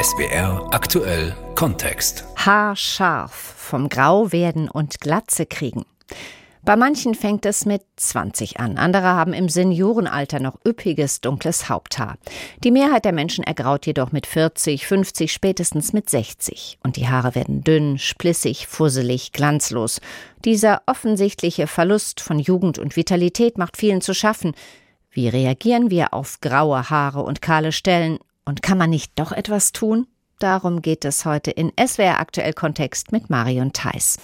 SBR aktuell Kontext. Haarscharf vom Grauwerden und Glatze kriegen. Bei manchen fängt es mit 20 an, andere haben im Seniorenalter noch üppiges dunkles Haupthaar. Die Mehrheit der Menschen ergraut jedoch mit 40, 50, spätestens mit 60. Und die Haare werden dünn, splissig, fusselig, glanzlos. Dieser offensichtliche Verlust von Jugend und Vitalität macht vielen zu schaffen. Wie reagieren wir auf graue Haare und kahle Stellen? Und kann man nicht doch etwas tun? Darum geht es heute in SWR Aktuell Kontext mit Marion Theiss.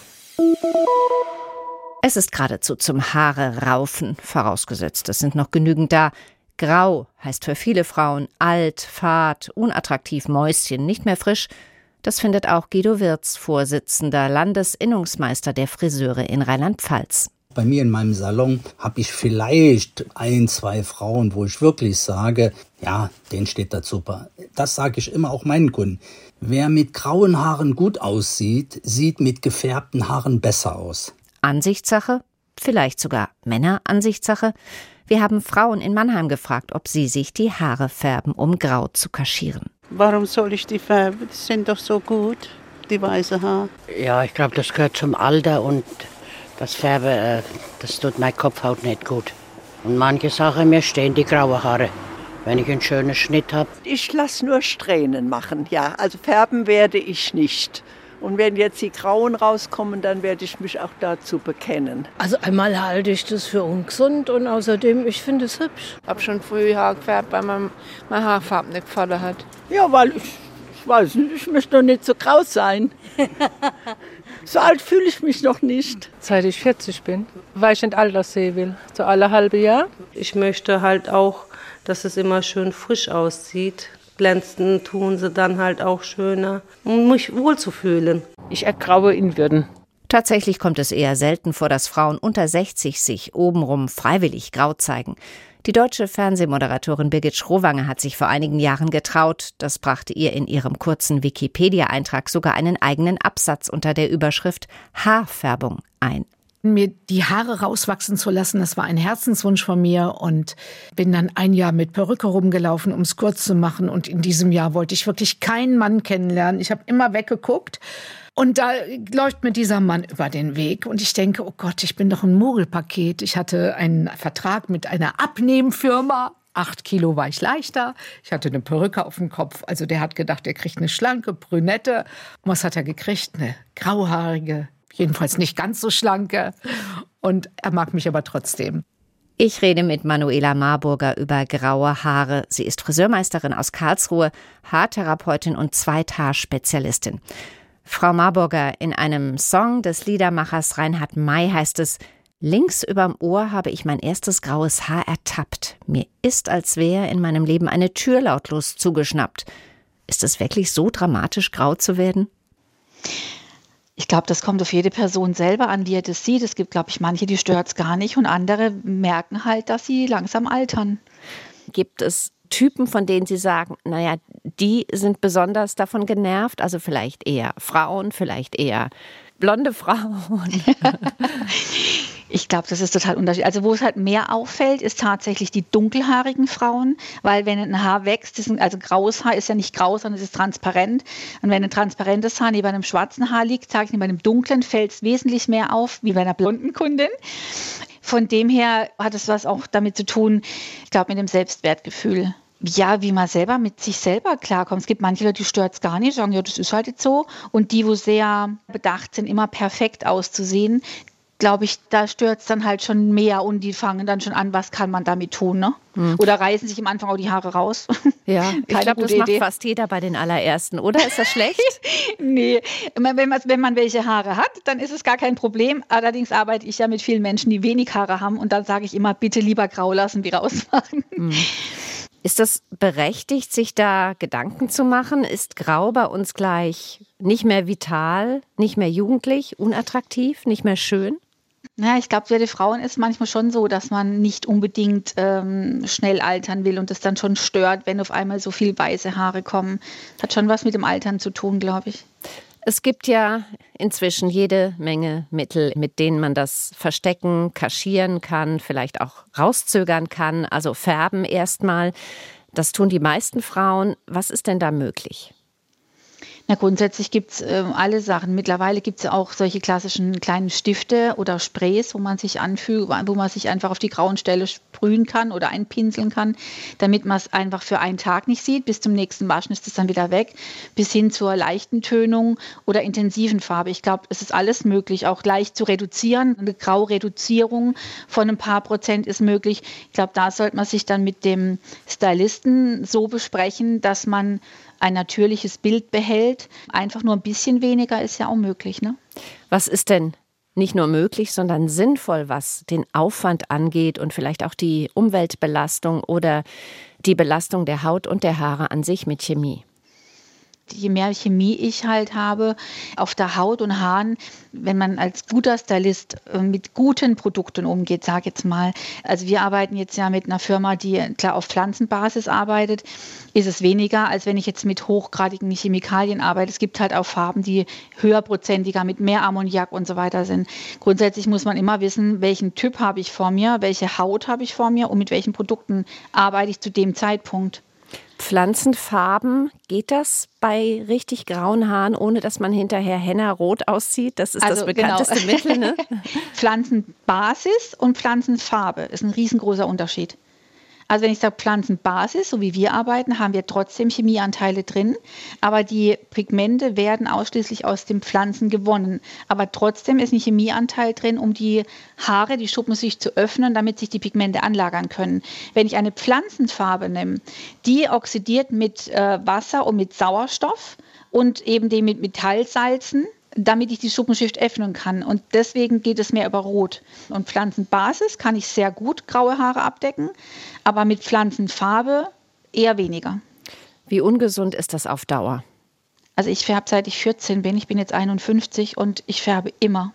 Es ist geradezu zum Haare raufen, vorausgesetzt, es sind noch genügend da. Grau heißt für viele Frauen alt, fad, unattraktiv, Mäuschen, nicht mehr frisch. Das findet auch Guido Wirz, Vorsitzender Landesinnungsmeister der Friseure in Rheinland-Pfalz. Bei mir in meinem Salon habe ich vielleicht ein, zwei Frauen, wo ich wirklich sage, ja, denen steht das super. Das sage ich immer auch meinen Kunden. Wer mit grauen Haaren gut aussieht, sieht mit gefärbten Haaren besser aus. Ansichtssache? Vielleicht sogar Männeransichtssache? Wir haben Frauen in Mannheim gefragt, ob sie sich die Haare färben, um grau zu kaschieren. Warum soll ich die färben? Die sind doch so gut, die weiße Haare. Ja, ich glaube, das gehört zum Alter und das Färben, äh, das tut mein Kopfhaut nicht gut. Und manche Sachen, mir stehen die grauen Haare, wenn ich einen schönen Schnitt habe. Ich lasse nur Strähnen machen, ja. Also färben werde ich nicht. Und wenn jetzt die Grauen rauskommen, dann werde ich mich auch dazu bekennen. Also einmal halte ich das für ungesund und außerdem, ich finde es hübsch. Ich habe schon früh Haar gefärbt, weil man meine Haarfarbe nicht gefallen hat. Ja, weil ich, ich weiß nicht, ich möchte doch nicht so grau sein. so alt fühle ich mich noch nicht. Seit ich 40 bin, weil ich nicht alt aussehen will. So alle halbe Jahr. Ich möchte halt auch, dass es immer schön frisch aussieht glänzen tun sie dann halt auch schöner, um mich wohlzufühlen. Ich ergraue in Würden. Tatsächlich kommt es eher selten vor, dass Frauen unter 60 sich obenrum freiwillig grau zeigen. Die deutsche Fernsehmoderatorin Birgit Schrowange hat sich vor einigen Jahren getraut. Das brachte ihr in ihrem kurzen Wikipedia-Eintrag sogar einen eigenen Absatz unter der Überschrift Haarfärbung ein mir die Haare rauswachsen zu lassen. Das war ein Herzenswunsch von mir und bin dann ein Jahr mit Perücke rumgelaufen, um es kurz zu machen. Und in diesem Jahr wollte ich wirklich keinen Mann kennenlernen. Ich habe immer weggeguckt. Und da läuft mir dieser Mann über den Weg und ich denke, oh Gott, ich bin doch ein Mogelpaket. Ich hatte einen Vertrag mit einer Abnehmfirma. Acht Kilo war ich leichter. Ich hatte eine Perücke auf dem Kopf. Also der hat gedacht, er kriegt eine schlanke Brünette. Und was hat er gekriegt? Eine grauhaarige, jedenfalls nicht ganz so schlanke. Und er mag mich aber trotzdem. Ich rede mit Manuela Marburger über graue Haare. Sie ist Friseurmeisterin aus Karlsruhe, Haartherapeutin und Zweithaarspezialistin. Frau Marburger, in einem Song des Liedermachers Reinhard May heißt es, Links überm Ohr habe ich mein erstes graues Haar ertappt. Mir ist, als wäre in meinem Leben eine Tür lautlos zugeschnappt. Ist es wirklich so dramatisch, grau zu werden? Ich glaube, das kommt auf jede Person selber an, wie er das sieht. Es gibt, glaube ich, manche, die stört es gar nicht und andere merken halt, dass sie langsam altern. Gibt es Typen, von denen Sie sagen, naja, die sind besonders davon genervt? Also vielleicht eher Frauen, vielleicht eher blonde Frauen? Ich glaube, das ist total unterschiedlich. Also wo es halt mehr auffällt, ist tatsächlich die dunkelhaarigen Frauen, weil wenn ein Haar wächst, ein, also graues Haar ist ja nicht grau, sondern es ist transparent. Und wenn ein transparentes Haar neben einem schwarzen Haar liegt, sage ich neben einem dunklen, fällt es wesentlich mehr auf, wie bei einer blonden Kundin. Von dem her hat es was auch damit zu tun, ich glaube, mit dem Selbstwertgefühl ja, wie man selber mit sich selber klarkommt. Es gibt manche Leute, die stört es gar nicht, sagen, ja, das ist halt jetzt so. Und die, wo sehr bedacht sind, immer perfekt auszusehen, glaube ich, da stört es dann halt schon mehr und die fangen dann schon an, was kann man damit tun, ne? Hm. Oder reißen sich am Anfang auch die Haare raus. Ja, ich glaube, das Idee. macht fast jeder bei den allerersten, oder? Ist das schlecht? nee, wenn man, wenn man welche Haare hat, dann ist es gar kein Problem. Allerdings arbeite ich ja mit vielen Menschen, die wenig Haare haben und dann sage ich immer, bitte lieber grau lassen, wie rausmachen. Hm. Ist das berechtigt, sich da Gedanken zu machen? Ist Grau bei uns gleich nicht mehr vital, nicht mehr jugendlich, unattraktiv, nicht mehr schön? Ja, ich glaube, für die Frauen ist manchmal schon so, dass man nicht unbedingt ähm, schnell altern will und es dann schon stört, wenn auf einmal so viel weiße Haare kommen. Hat schon was mit dem Altern zu tun, glaube ich. Es gibt ja inzwischen jede Menge Mittel, mit denen man das verstecken, kaschieren kann, vielleicht auch rauszögern kann, also färben erstmal. Das tun die meisten Frauen. Was ist denn da möglich? Na, grundsätzlich gibt's äh, alle Sachen. Mittlerweile gibt es ja auch solche klassischen kleinen Stifte oder Sprays, wo man sich anfügt, wo man sich einfach auf die grauen Stelle sprühen kann oder einpinseln kann, damit man es einfach für einen Tag nicht sieht. Bis zum nächsten Waschen ist es dann wieder weg, bis hin zur leichten Tönung oder intensiven Farbe. Ich glaube, es ist alles möglich, auch leicht zu reduzieren. Eine Graureduzierung von ein paar Prozent ist möglich. Ich glaube, da sollte man sich dann mit dem Stylisten so besprechen, dass man ein natürliches Bild behält. Einfach nur ein bisschen weniger ist ja auch möglich. Ne? Was ist denn nicht nur möglich, sondern sinnvoll, was den Aufwand angeht und vielleicht auch die Umweltbelastung oder die Belastung der Haut und der Haare an sich mit Chemie? Je mehr Chemie ich halt habe auf der Haut und Haaren, wenn man als guter Stylist äh, mit guten Produkten umgeht, sage jetzt mal. Also wir arbeiten jetzt ja mit einer Firma, die klar auf Pflanzenbasis arbeitet, ist es weniger, als wenn ich jetzt mit hochgradigen Chemikalien arbeite. Es gibt halt auch Farben, die höherprozentiger mit mehr Ammoniak und so weiter sind. Grundsätzlich muss man immer wissen, welchen Typ habe ich vor mir, welche Haut habe ich vor mir und mit welchen Produkten arbeite ich zu dem Zeitpunkt. Pflanzenfarben, geht das bei richtig grauen Haaren, ohne dass man hinterher Henna rot aussieht? Das ist also, das genau. bekannteste genau. Mittel. Ne? Pflanzenbasis und Pflanzenfarbe ist ein riesengroßer Unterschied. Also wenn ich sage Pflanzenbasis, so wie wir arbeiten, haben wir trotzdem Chemieanteile drin, aber die Pigmente werden ausschließlich aus den Pflanzen gewonnen. Aber trotzdem ist ein Chemieanteil drin, um die Haare, die Schuppen sich zu öffnen, damit sich die Pigmente anlagern können. Wenn ich eine Pflanzenfarbe nehme, die oxidiert mit äh, Wasser und mit Sauerstoff und eben dem mit Metallsalzen, damit ich die Schuppenschicht öffnen kann. Und deswegen geht es mehr über Rot. Und Pflanzenbasis kann ich sehr gut graue Haare abdecken, aber mit Pflanzenfarbe eher weniger. Wie ungesund ist das auf Dauer? Also ich färbe seit ich 14 bin. Ich bin jetzt 51 und ich färbe immer.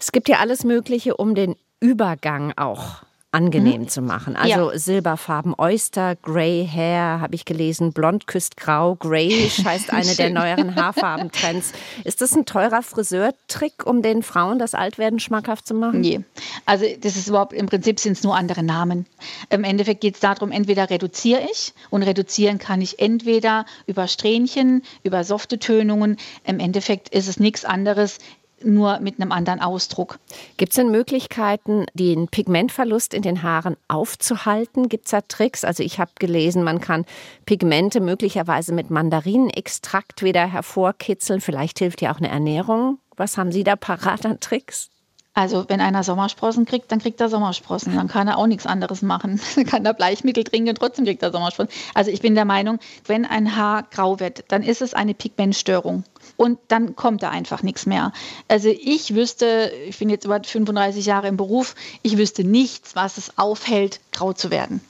Es gibt ja alles Mögliche, um den Übergang auch angenehm mhm. zu machen. Also ja. Silberfarben, Oyster, Grey Hair, habe ich gelesen, Blond küsst grau, Grayish heißt eine der neueren Haarfarbentrends. Ist das ein teurer Friseurtrick, um den Frauen das Altwerden schmackhaft zu machen? Nee. Also das ist überhaupt, im Prinzip sind es nur andere Namen. Im Endeffekt geht es darum, entweder reduziere ich und reduzieren kann ich entweder über Strähnchen, über softe Tönungen. Im Endeffekt ist es nichts anderes nur mit einem anderen Ausdruck. Gibt es denn Möglichkeiten, den Pigmentverlust in den Haaren aufzuhalten? Gibt es da Tricks? Also ich habe gelesen, man kann Pigmente möglicherweise mit Mandarinenextrakt wieder hervorkitzeln. Vielleicht hilft ja auch eine Ernährung. Was haben Sie da parat an Tricks? Also wenn einer Sommersprossen kriegt, dann kriegt er Sommersprossen. Dann kann er auch nichts anderes machen. Dann kann er Bleichmittel trinken und trotzdem kriegt er Sommersprossen. Also ich bin der Meinung, wenn ein Haar grau wird, dann ist es eine Pigmentstörung. Und dann kommt da einfach nichts mehr. Also ich wüsste, ich bin jetzt über 35 Jahre im Beruf, ich wüsste nichts, was es aufhält, grau zu werden.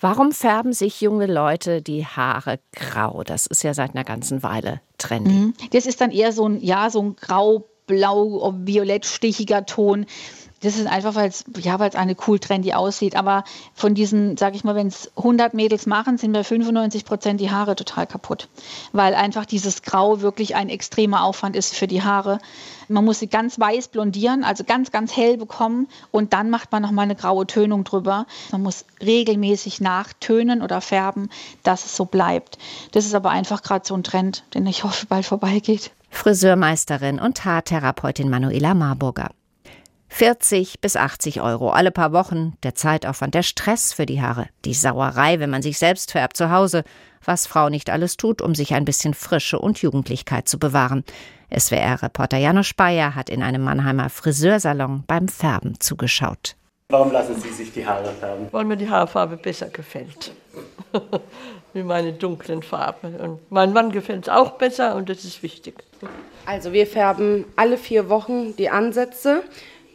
Warum färben sich junge Leute die Haare grau? Das ist ja seit einer ganzen Weile trendy. Mhm. Das ist dann eher so ein, ja, so ein grau blau, violett stichiger Ton. Das ist einfach, weil es ja, eine cool trendy aussieht. Aber von diesen, sag ich mal, wenn es 100 Mädels machen, sind bei 95 Prozent die Haare total kaputt. Weil einfach dieses Grau wirklich ein extremer Aufwand ist für die Haare. Man muss sie ganz weiß blondieren, also ganz, ganz hell bekommen. Und dann macht man nochmal eine graue Tönung drüber. Man muss regelmäßig nachtönen oder färben, dass es so bleibt. Das ist aber einfach gerade so ein Trend, den ich hoffe, bald vorbeigeht. Friseurmeisterin und Haartherapeutin Manuela Marburger. 40 bis 80 Euro alle paar Wochen, der Zeitaufwand, der Stress für die Haare, die Sauerei, wenn man sich selbst färbt zu Hause, was Frau nicht alles tut, um sich ein bisschen Frische und Jugendlichkeit zu bewahren. SWR-Reporter Janusz Bayer hat in einem Mannheimer Friseursalon beim Färben zugeschaut. Warum lassen Sie sich die Haare färben? Weil mir die Haarfarbe besser gefällt. Wie meine dunklen Farben. Und mein Mann gefällt es auch besser und das ist wichtig. Also wir färben alle vier Wochen die Ansätze.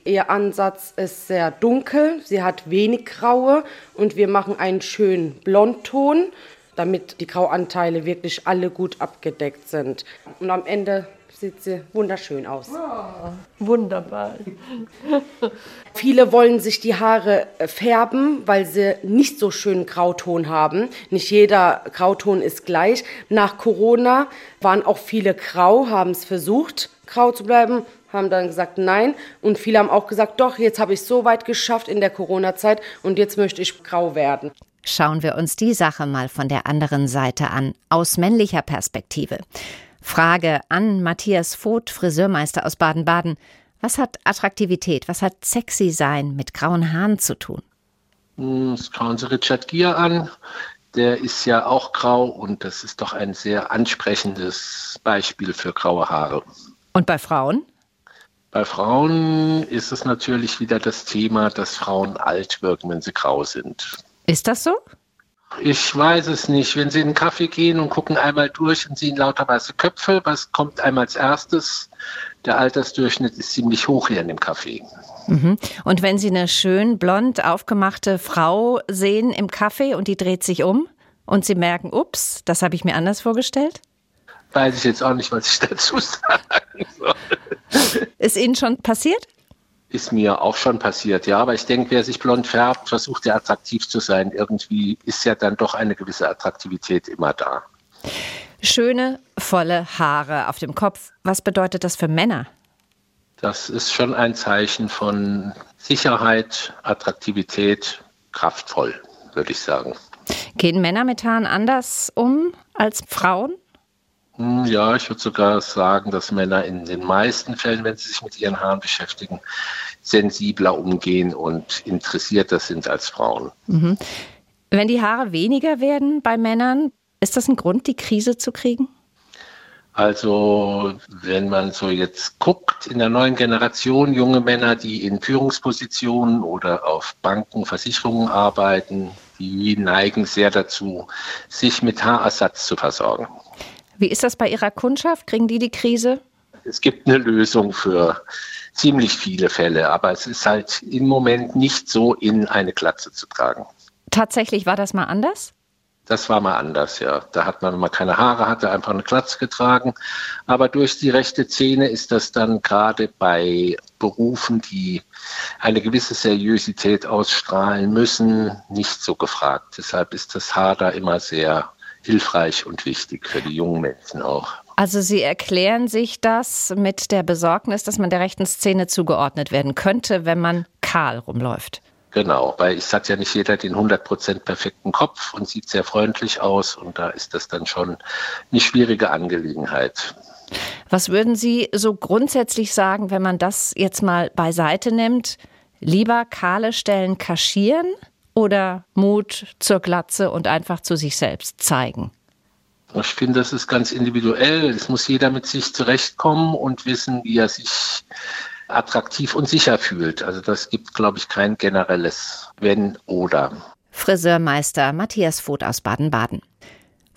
Ihr Ansatz ist sehr dunkel, sie hat wenig Graue und wir machen einen schönen Blondton, damit die Grauanteile wirklich alle gut abgedeckt sind. Und am Ende sieht sie wunderschön aus. Oh, wunderbar. Viele wollen sich die Haare färben, weil sie nicht so schönen Grauton haben. Nicht jeder Grauton ist gleich. Nach Corona waren auch viele grau, haben es versucht, grau zu bleiben haben dann gesagt nein und viele haben auch gesagt, doch, jetzt habe ich es so weit geschafft in der Corona-Zeit und jetzt möchte ich grau werden. schauen wir uns die Sache mal von der anderen Seite an, aus männlicher Perspektive. Frage an Matthias Voth, Friseurmeister aus Baden-Baden. Was hat Attraktivität, was hat sexy sein mit grauen Haaren zu tun? Hm, schauen Sie Richard Gere an. Der ist ja auch grau und das ist doch ein sehr ansprechendes Beispiel für graue Haare. Und bei Frauen? Bei Frauen ist es natürlich wieder das Thema, dass Frauen alt wirken, wenn sie grau sind. Ist das so? Ich weiß es nicht. Wenn Sie in einen Kaffee gehen und gucken einmal durch und sehen lauter weiße Köpfe, was kommt einmal als erstes? Der Altersdurchschnitt ist ziemlich hoch hier in dem Kaffee. Mhm. Und wenn Sie eine schön blond aufgemachte Frau sehen im Kaffee und die dreht sich um und Sie merken, ups, das habe ich mir anders vorgestellt? Weiß ich jetzt auch nicht, was ich dazu sagen soll. Ist Ihnen schon passiert? Ist mir auch schon passiert, ja. Aber ich denke, wer sich blond färbt, versucht ja attraktiv zu sein. Irgendwie ist ja dann doch eine gewisse Attraktivität immer da. Schöne, volle Haare auf dem Kopf. Was bedeutet das für Männer? Das ist schon ein Zeichen von Sicherheit, Attraktivität, kraftvoll, würde ich sagen. Gehen Männer mit Haaren anders um als Frauen? Hm, ja, ich würde sogar sagen, dass Männer in den meisten Fällen, wenn sie sich mit ihren Haaren beschäftigen, sensibler umgehen und interessierter sind als Frauen. Mhm. Wenn die Haare weniger werden bei Männern, ist das ein Grund, die Krise zu kriegen? Also wenn man so jetzt guckt, in der neuen Generation junge Männer, die in Führungspositionen oder auf Banken, Versicherungen arbeiten, die neigen sehr dazu, sich mit Haarersatz zu versorgen. Wie ist das bei Ihrer Kundschaft? Kriegen die die Krise? Es gibt eine Lösung für ziemlich viele Fälle, aber es ist halt im Moment nicht so in eine Glatze zu tragen. Tatsächlich war das mal anders? Das war mal anders, ja. Da hat man, wenn man keine Haare hatte, einfach eine Glatze getragen. Aber durch die rechte Zähne ist das dann gerade bei Berufen, die eine gewisse Seriosität ausstrahlen müssen, nicht so gefragt. Deshalb ist das Haar da immer sehr hilfreich und wichtig für die jungen Menschen auch. Also Sie erklären sich das mit der Besorgnis, dass man der rechten Szene zugeordnet werden könnte, wenn man kahl rumläuft. Genau, weil es hat ja nicht jeder den 100% perfekten Kopf und sieht sehr freundlich aus und da ist das dann schon eine schwierige Angelegenheit. Was würden Sie so grundsätzlich sagen, wenn man das jetzt mal beiseite nimmt? Lieber kahle Stellen kaschieren oder Mut zur Glatze und einfach zu sich selbst zeigen? Ich finde, das ist ganz individuell. Es muss jeder mit sich zurechtkommen und wissen, wie er sich attraktiv und sicher fühlt. Also das gibt, glaube ich, kein generelles Wenn oder. Friseurmeister Matthias Voth aus Baden-Baden.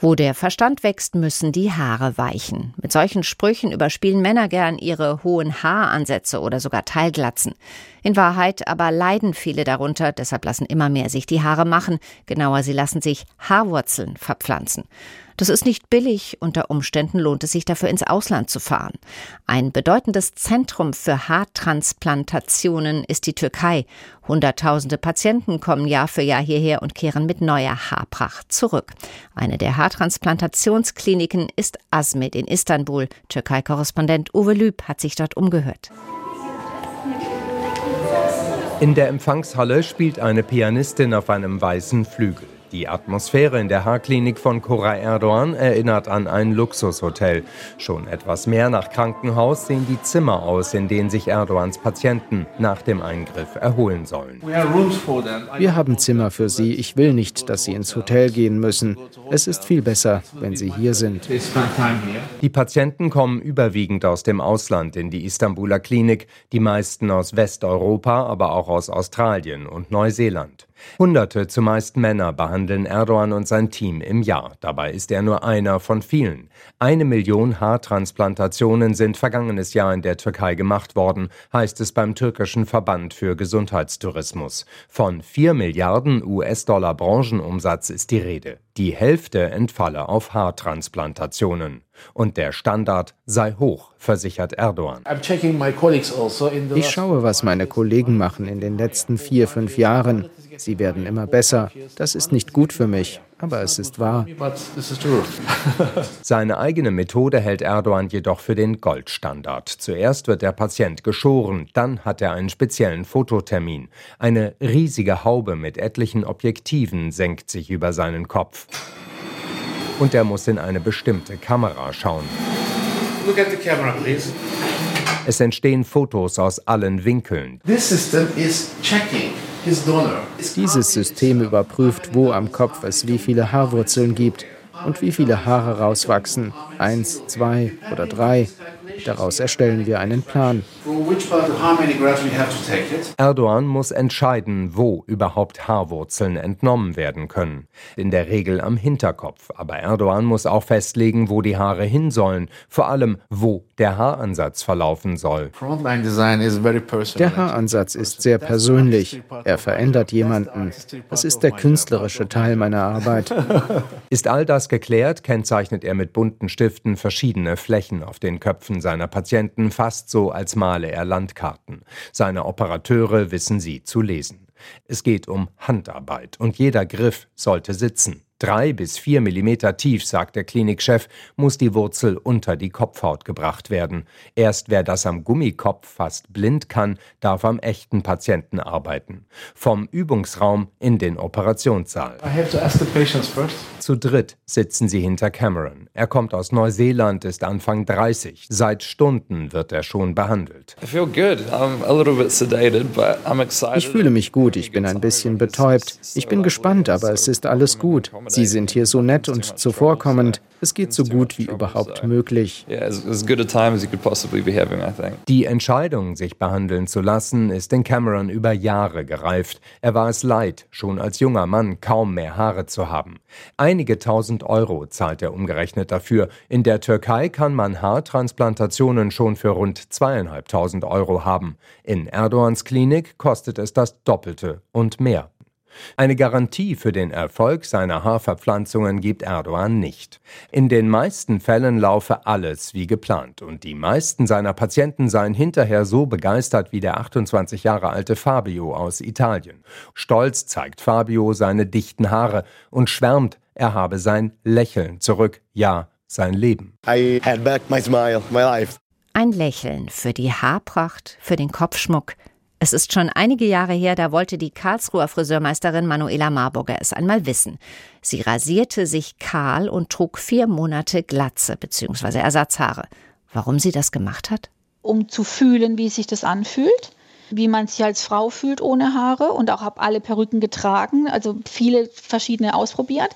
Wo der Verstand wächst, müssen die Haare weichen. Mit solchen Sprüchen überspielen Männer gern ihre hohen Haaransätze oder sogar Teilglatzen. In Wahrheit aber leiden viele darunter, deshalb lassen immer mehr sich die Haare machen. Genauer, sie lassen sich Haarwurzeln verpflanzen. Das ist nicht billig, unter Umständen lohnt es sich dafür ins Ausland zu fahren. Ein bedeutendes Zentrum für Haartransplantationen ist die Türkei. Hunderttausende Patienten kommen Jahr für Jahr hierher und kehren mit neuer Haarpracht zurück. Eine der Haartransplantationskliniken ist Asmed in Istanbul. Türkei-Korrespondent Uwe Lüb hat sich dort umgehört. In der Empfangshalle spielt eine Pianistin auf einem weißen Flügel. Die Atmosphäre in der Haarklinik von Koray Erdogan erinnert an ein Luxushotel. Schon etwas mehr nach Krankenhaus sehen die Zimmer aus, in denen sich Erdogans Patienten nach dem Eingriff erholen sollen. Wir haben Zimmer für sie. Ich will nicht, dass sie ins Hotel gehen müssen. Es ist viel besser, wenn sie hier sind. Die Patienten kommen überwiegend aus dem Ausland in die Istanbuler Klinik, die meisten aus Westeuropa, aber auch aus Australien und Neuseeland. Hunderte, zumeist Männer, behandeln Erdogan und sein Team im Jahr. Dabei ist er nur einer von vielen. Eine Million Haartransplantationen sind vergangenes Jahr in der Türkei gemacht worden, heißt es beim türkischen Verband für Gesundheitstourismus. Von vier Milliarden US-Dollar Branchenumsatz ist die Rede. Die Hälfte entfalle auf Haartransplantationen. Und der Standard sei hoch, versichert Erdogan. Also ich schaue, was meine Kollegen machen in den letzten vier, fünf Jahren. Sie werden immer besser. Das ist nicht gut für mich. Aber es ist wahr. Seine eigene Methode hält Erdogan jedoch für den Goldstandard. Zuerst wird der Patient geschoren, dann hat er einen speziellen Fototermin. Eine riesige Haube mit etlichen Objektiven senkt sich über seinen Kopf. Und er muss in eine bestimmte Kamera schauen. Look at the camera, please. Es entstehen Fotos aus allen Winkeln. Dieses System überprüft, wo am Kopf es wie viele Haarwurzeln gibt und wie viele Haare rauswachsen. Eins, zwei oder drei. Daraus erstellen wir einen Plan. Erdogan muss entscheiden, wo überhaupt Haarwurzeln entnommen werden können. In der Regel am Hinterkopf. Aber Erdogan muss auch festlegen, wo die Haare hin sollen. Vor allem, wo der Haaransatz verlaufen soll. Der Haaransatz ist sehr persönlich. Er verändert jemanden. Das ist der künstlerische Teil meiner Arbeit. Ist all das geklärt, kennzeichnet er mit bunten Stiften verschiedene Flächen auf den Köpfen seiner Patienten, fast so, als male er Landkarten. Seine Operateure wissen sie zu lesen. Es geht um Handarbeit und jeder Griff sollte sitzen. Drei bis vier Millimeter tief, sagt der Klinikchef, muss die Wurzel unter die Kopfhaut gebracht werden. Erst wer das am Gummikopf fast blind kann, darf am echten Patienten arbeiten. Vom Übungsraum in den Operationssaal. Zu dritt sitzen sie hinter Cameron. Er kommt aus Neuseeland, ist Anfang 30. Seit Stunden wird er schon behandelt. Ich fühle mich gut, ich bin ein bisschen betäubt. Ich bin gespannt, aber es ist alles gut. Sie sind hier so nett und zuvorkommend. Es geht so gut wie überhaupt möglich. Die Entscheidung, sich behandeln zu lassen, ist in Cameron über Jahre gereift. Er war es leid, schon als junger Mann kaum mehr Haare zu haben. Einige tausend Euro zahlt er umgerechnet dafür. In der Türkei kann man Haartransplantationen schon für rund zweieinhalbtausend Euro haben. In Erdogans Klinik kostet es das Doppelte und mehr. Eine Garantie für den Erfolg seiner Haarverpflanzungen gibt Erdogan nicht. In den meisten Fällen laufe alles wie geplant und die meisten seiner Patienten seien hinterher so begeistert wie der 28 Jahre alte Fabio aus Italien. Stolz zeigt Fabio seine dichten Haare und schwärmt, er habe sein Lächeln zurück, ja, sein Leben. Ein Lächeln für die Haarpracht, für den Kopfschmuck, es ist schon einige Jahre her, da wollte die Karlsruher Friseurmeisterin Manuela Marburger es einmal wissen. Sie rasierte sich kahl und trug vier Monate Glatze bzw. Ersatzhaare. Warum sie das gemacht hat? Um zu fühlen, wie sich das anfühlt wie man sich als Frau fühlt ohne Haare und auch habe alle Perücken getragen, also viele verschiedene ausprobiert.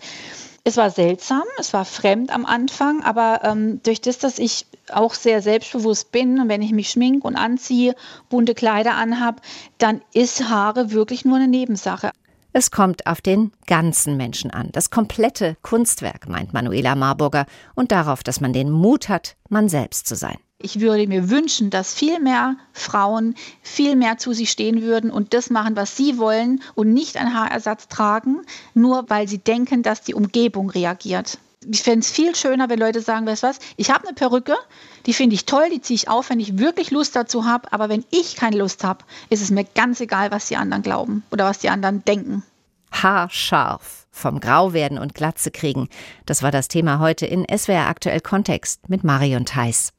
Es war seltsam, es war fremd am Anfang, aber ähm, durch das, dass ich auch sehr selbstbewusst bin und wenn ich mich schmink und anziehe, bunte Kleider anhab, dann ist Haare wirklich nur eine Nebensache. Es kommt auf den ganzen Menschen an, das komplette Kunstwerk, meint Manuela Marburger, und darauf, dass man den Mut hat, man selbst zu sein. Ich würde mir wünschen, dass viel mehr Frauen viel mehr zu sich stehen würden und das machen, was sie wollen und nicht einen Haarersatz tragen, nur weil sie denken, dass die Umgebung reagiert. Ich fände es viel schöner, wenn Leute sagen, weißt du was, ich habe eine Perücke, die finde ich toll, die ziehe ich auf, wenn ich wirklich Lust dazu habe, aber wenn ich keine Lust habe, ist es mir ganz egal, was die anderen glauben oder was die anderen denken. Haarscharf, vom Grauwerden und Glatze kriegen. Das war das Thema heute in SWR Aktuell Kontext mit Marion Theiss.